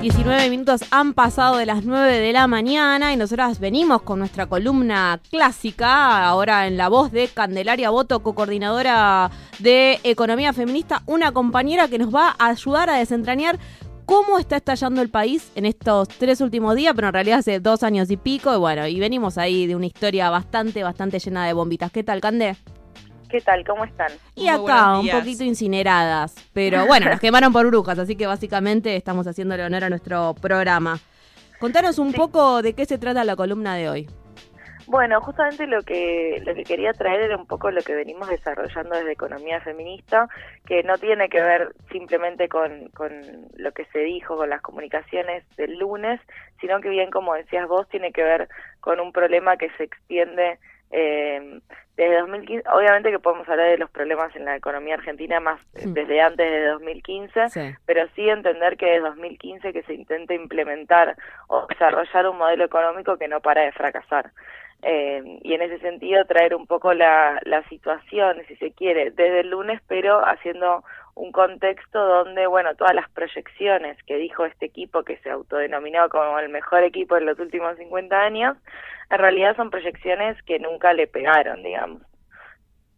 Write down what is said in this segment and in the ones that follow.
19 minutos han pasado de las 9 de la mañana y nosotras venimos con nuestra columna clásica, ahora en la voz de Candelaria Boto, co-coordinadora de Economía Feminista, una compañera que nos va a ayudar a desentrañar cómo está estallando el país en estos tres últimos días, pero en realidad hace dos años y pico, y bueno, y venimos ahí de una historia bastante, bastante llena de bombitas. ¿Qué tal, Cande? ¿Qué tal? ¿Cómo están? Y acá, un poquito incineradas. Pero bueno, nos quemaron por brujas, así que básicamente estamos haciéndole honor a nuestro programa. Contanos un poco de qué se trata la columna de hoy. Bueno, justamente lo que lo que quería traer era un poco lo que venimos desarrollando desde Economía Feminista, que no tiene que ver simplemente con, con lo que se dijo, con las comunicaciones del lunes, sino que bien como decías vos, tiene que ver con un problema que se extiende eh, desde 2015, obviamente que podemos hablar de los problemas en la economía argentina más desde antes de 2015, pero sí entender que desde 2015 que se intenta implementar o desarrollar un modelo económico que no para de fracasar. Eh, y en ese sentido traer un poco la, la situación, si se quiere, desde el lunes, pero haciendo un contexto donde, bueno, todas las proyecciones que dijo este equipo que se autodenominó como el mejor equipo en los últimos 50 años, en realidad son proyecciones que nunca le pegaron, digamos.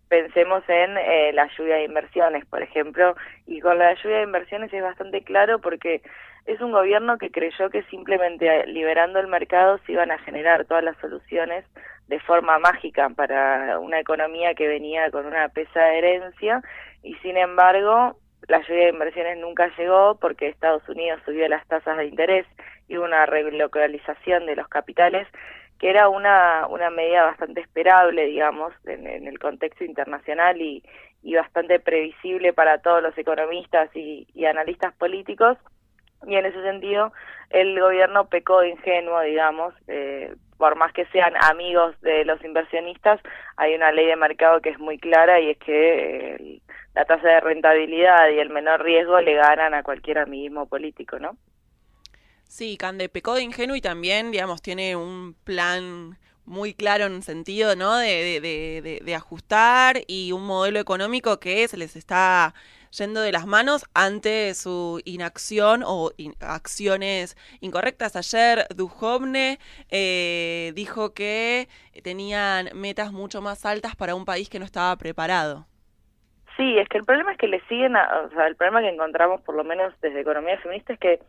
Pensemos en eh, la lluvia de inversiones, por ejemplo, y con la lluvia de inversiones es bastante claro porque es un gobierno que creyó que simplemente liberando el mercado se iban a generar todas las soluciones de forma mágica para una economía que venía con una pesa herencia y sin embargo la lluvia de inversiones nunca llegó porque Estados Unidos subió las tasas de interés y una relocalización de los capitales que era una, una medida bastante esperable, digamos, en, el contexto internacional y, y, bastante previsible para todos los economistas y, y analistas políticos, y en ese sentido el gobierno pecó de ingenuo, digamos, eh, por más que sean amigos de los inversionistas, hay una ley de mercado que es muy clara y es que eh, la tasa de rentabilidad y el menor riesgo le ganan a cualquier amiguismo político, ¿no? Sí, Cande pecó de ingenuo y también, digamos, tiene un plan muy claro en sentido, ¿no? De, de, de, de ajustar y un modelo económico que se les está yendo de las manos ante su inacción o acciones incorrectas. Ayer Duhovne eh, dijo que tenían metas mucho más altas para un país que no estaba preparado. Sí, es que el problema es que le siguen, o sea, el problema que encontramos por lo menos desde Economía Feminista es que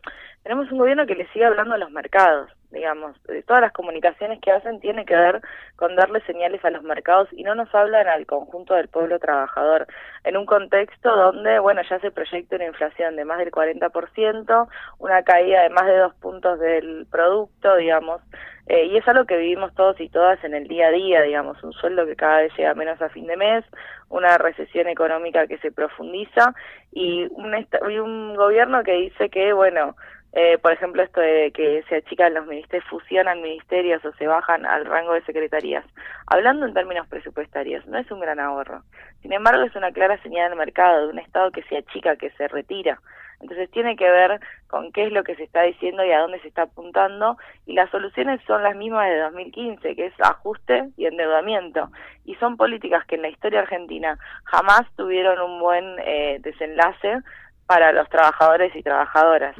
tenemos un gobierno que le sigue hablando a los mercados, digamos, todas las comunicaciones que hacen tienen que ver con darle señales a los mercados y no nos hablan al conjunto del pueblo trabajador, en un contexto donde, bueno, ya se proyecta una inflación de más del 40%, una caída de más de dos puntos del producto, digamos, eh, y es algo que vivimos todos y todas en el día a día, digamos, un sueldo que cada vez llega menos a fin de mes, una recesión económica que se profundiza y un, y un gobierno que dice que, bueno, eh, por ejemplo, esto de que se achican los ministerios, fusionan ministerios o se bajan al rango de secretarías. Hablando en términos presupuestarios, no es un gran ahorro. Sin embargo, es una clara señal del mercado de un Estado que se achica, que se retira. Entonces tiene que ver con qué es lo que se está diciendo y a dónde se está apuntando y las soluciones son las mismas de 2015, que es ajuste y endeudamiento. Y son políticas que en la historia argentina jamás tuvieron un buen eh, desenlace para los trabajadores y trabajadoras.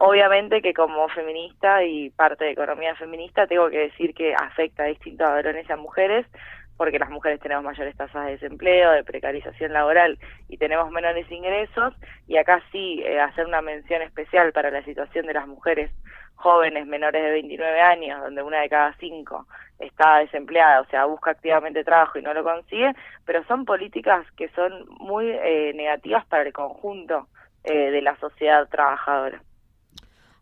Obviamente que como feminista y parte de economía feminista tengo que decir que afecta a distintos varones y a mujeres, porque las mujeres tenemos mayores tasas de desempleo, de precarización laboral y tenemos menores ingresos, y acá sí eh, hacer una mención especial para la situación de las mujeres jóvenes menores de 29 años, donde una de cada cinco está desempleada, o sea, busca activamente trabajo y no lo consigue, pero son políticas que son muy eh, negativas para el conjunto eh, de la sociedad trabajadora.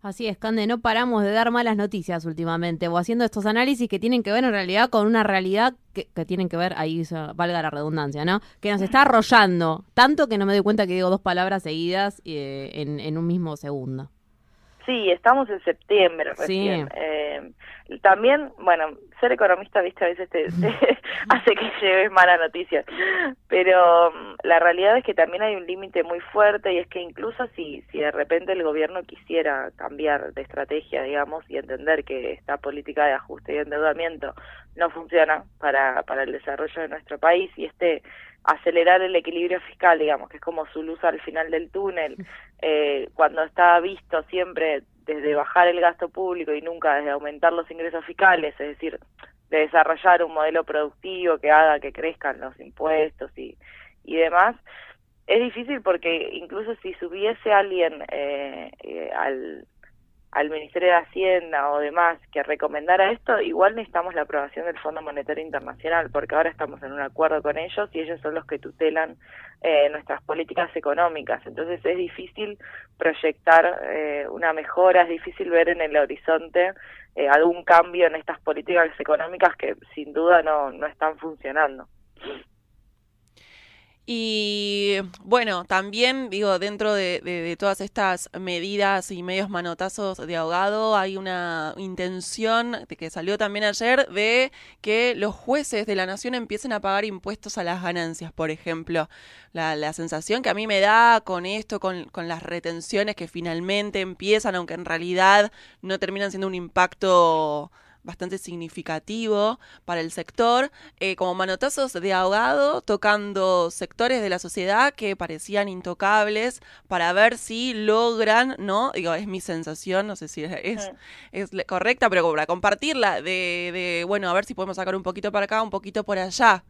Así es, Cande, no paramos de dar malas noticias últimamente, o haciendo estos análisis que tienen que ver en realidad con una realidad que, que tienen que ver, ahí valga la redundancia, ¿no? Que nos está arrollando, tanto que no me doy cuenta que digo dos palabras seguidas eh, en, en un mismo segundo. Sí, estamos en septiembre Sí. recién. Eh, también, bueno, ser economista, viste, a veces te, te hace que lleves malas noticias. Pero mm, la realidad es que también hay un límite muy fuerte y es que incluso si, si de repente el gobierno quisiera cambiar de estrategia, digamos, y entender que esta política de ajuste y endeudamiento no funciona para, para el desarrollo de nuestro país y este acelerar el equilibrio fiscal, digamos, que es como su luz al final del túnel, eh, cuando está visto siempre desde bajar el gasto público y nunca desde aumentar los ingresos fiscales, es decir, de desarrollar un modelo productivo que haga que crezcan los impuestos y, y demás, es difícil porque incluso si subiese alguien eh, eh, al, al Ministerio de Hacienda o demás que recomendara esto, igual necesitamos la aprobación del Fondo Monetario Internacional, porque ahora estamos en un acuerdo con ellos y ellos son los que tutelan eh, nuestras políticas económicas. Entonces es difícil proyectar eh, una mejora, es difícil ver en el horizonte eh, algún cambio en estas políticas económicas que sin duda no, no están funcionando. Y bueno, también digo, dentro de, todas estas medidas y medios manotazos de ahogado, hay una intención que salió también ayer de que los jueces de la nación empiecen a pagar impuestos a las ganancias, por ejemplo. La, la sensación que a mí me da con esto, con, con las retenciones que finalmente empiezan, aunque en realidad no terminan siendo un impacto bastante significativo para el sector, eh, como manotazos de ahogado, tocando sectores de la sociedad que parecían intocables para ver si logran, ¿no? Digo, es mi sensación, no sé si es, es, correcta, pero para compartirla, de, de, bueno, a ver si podemos sacar un poquito para acá, un poquito por allá.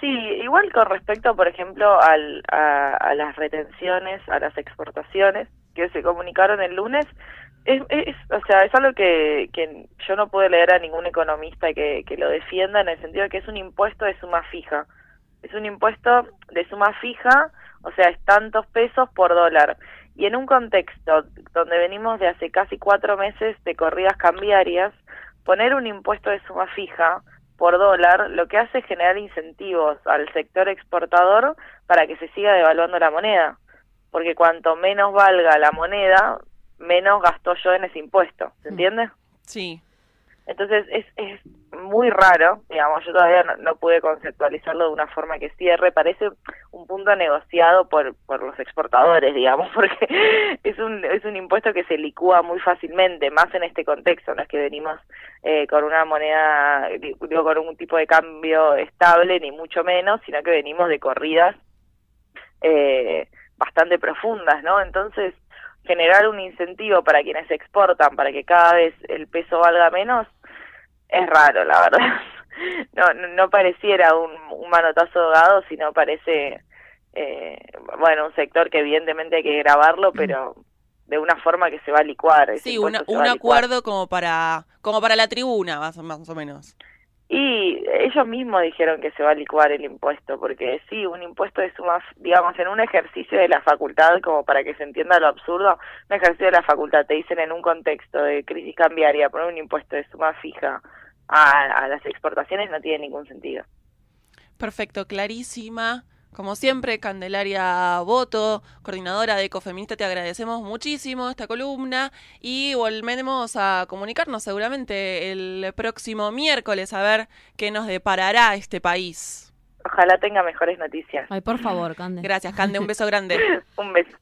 Sí, igual con respecto, por ejemplo, al, a, a las retenciones, a las exportaciones que se comunicaron el lunes, es, es, o sea, es algo que, que yo no puedo leer a ningún economista que, que lo defienda en el sentido de que es un impuesto de suma fija. Es un impuesto de suma fija, o sea, es tantos pesos por dólar. Y en un contexto donde venimos de hace casi cuatro meses de corridas cambiarias, poner un impuesto de suma fija por dólar lo que hace es generar incentivos al sector exportador para que se siga devaluando la moneda. Porque cuanto menos valga la moneda, menos gasto yo en ese impuesto. ¿Se entiende? Sí. Entonces es, es muy raro, digamos, yo todavía no, no pude conceptualizarlo de una forma que cierre, parece un punto negociado por, por los exportadores, digamos, porque es un, es un impuesto que se licúa muy fácilmente, más en este contexto, no es que venimos eh, con una moneda, digo, con un tipo de cambio estable, ni mucho menos, sino que venimos de corridas eh, bastante profundas, ¿no? Entonces, generar un incentivo para quienes exportan, para que cada vez el peso valga menos, es raro, la verdad. No, no, no pareciera un, un manotazo ahogado, sino parece, eh, bueno, un sector que evidentemente hay que grabarlo, pero de una forma que se va a licuar. Sí, una- un a licuar. acuerdo como para, como para la tribuna, más, o- más o menos. Y ellos mismos dijeron que se va a licuar el impuesto, porque sí, un impuesto de suma, digamos, en un ejercicio de la facultad, como para que se entienda lo absurdo, un ejercicio de la facultad, te dicen en un contexto de crisis cambiaria, poner un impuesto de suma fija a, a las exportaciones no tiene ningún sentido. Perfecto, clarísima. Como siempre, Candelaria Voto, coordinadora de Ecofeminista, te agradecemos muchísimo esta columna y volveremos a comunicarnos seguramente el próximo miércoles a ver qué nos deparará este país. Ojalá tenga mejores noticias. Ay, por favor, Cande. Gracias, Cande, un beso grande. Un beso.